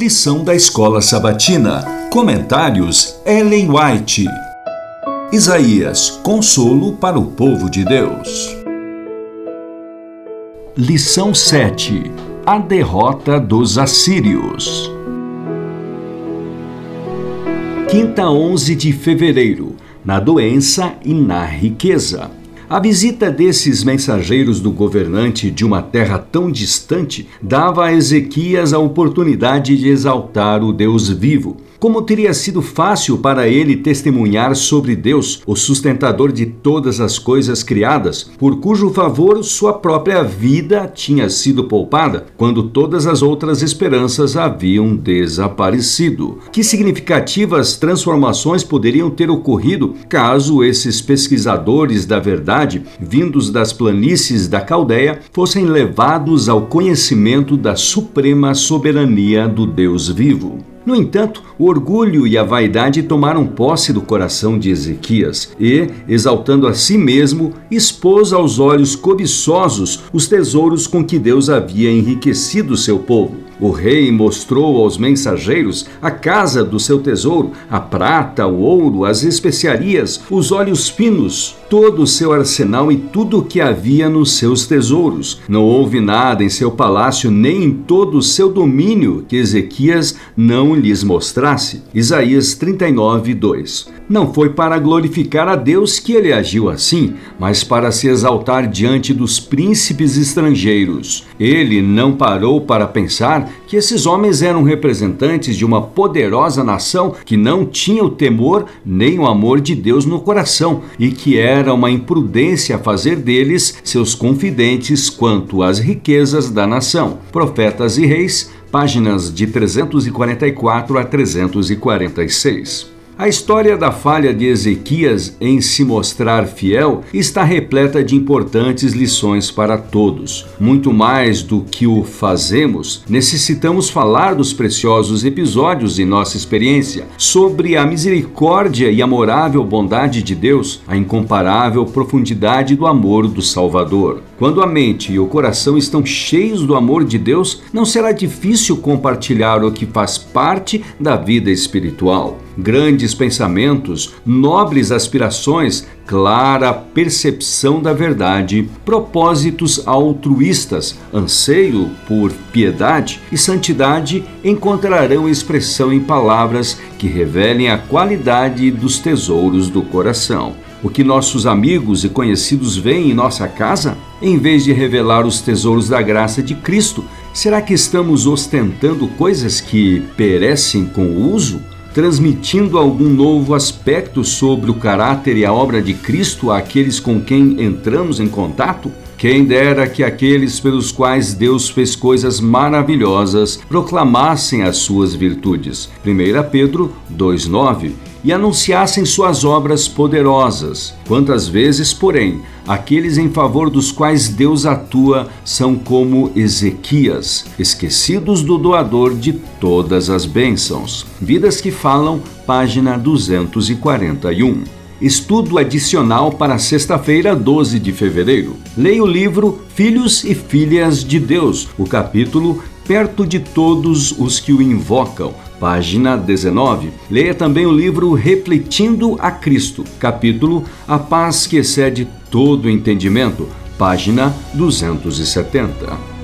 Lição da Escola Sabatina. Comentários Ellen White. Isaías, consolo para o povo de Deus. Lição 7. A derrota dos assírios. Quinta 11 de fevereiro. Na doença e na riqueza. A visita desses mensageiros do governante de uma terra tão distante dava a Ezequias a oportunidade de exaltar o Deus vivo como teria sido fácil para ele testemunhar sobre Deus, o sustentador de todas as coisas criadas, por cujo favor sua própria vida tinha sido poupada, quando todas as outras esperanças haviam desaparecido. Que significativas transformações poderiam ter ocorrido caso esses pesquisadores da verdade, vindos das planícies da Caldeia, fossem levados ao conhecimento da suprema soberania do Deus vivo? No entanto, o orgulho e a vaidade tomaram posse do coração de Ezequias e, exaltando a si mesmo, expôs aos olhos cobiçosos os tesouros com que Deus havia enriquecido seu povo. O rei mostrou aos mensageiros a casa do seu tesouro, a prata, o ouro, as especiarias, os óleos finos, todo o seu arsenal e tudo o que havia nos seus tesouros. Não houve nada em seu palácio nem em todo o seu domínio que Ezequias não lhes mostrasse. Isaías 39, 2. Não foi para glorificar a Deus que ele agiu assim, mas para se exaltar diante dos príncipes estrangeiros. Ele não parou para pensar que esses homens eram representantes de uma poderosa nação que não tinha o temor nem o amor de Deus no coração e que era uma imprudência fazer deles seus confidentes quanto às riquezas da nação. Profetas e Reis, páginas de 344 a 346. A história da falha de Ezequias em se mostrar fiel está repleta de importantes lições para todos. Muito mais do que o fazemos, necessitamos falar dos preciosos episódios em nossa experiência, sobre a misericórdia e amorável bondade de Deus, a incomparável profundidade do amor do Salvador. Quando a mente e o coração estão cheios do amor de Deus, não será difícil compartilhar o que faz parte da vida espiritual. Grandes pensamentos, nobres aspirações, clara percepção da verdade, propósitos altruístas, anseio por piedade e santidade encontrarão expressão em palavras que revelem a qualidade dos tesouros do coração. O que nossos amigos e conhecidos veem em nossa casa? Em vez de revelar os tesouros da graça de Cristo, será que estamos ostentando coisas que perecem com o uso? Transmitindo algum novo aspecto sobre o caráter e a obra de Cristo àqueles com quem entramos em contato? Quem dera que aqueles pelos quais Deus fez coisas maravilhosas proclamassem as suas virtudes. 1 Pedro 2,9 e anunciassem suas obras poderosas. Quantas vezes, porém, aqueles em favor dos quais Deus atua são como Ezequias, esquecidos do doador de todas as bênçãos. Vidas que Falam, página 241. Estudo adicional para sexta-feira, 12 de fevereiro. Leia o livro Filhos e Filhas de Deus, o capítulo Perto de Todos os que o Invocam, página 19. Leia também o livro Refletindo a Cristo, capítulo A Paz que excede todo entendimento, página 270.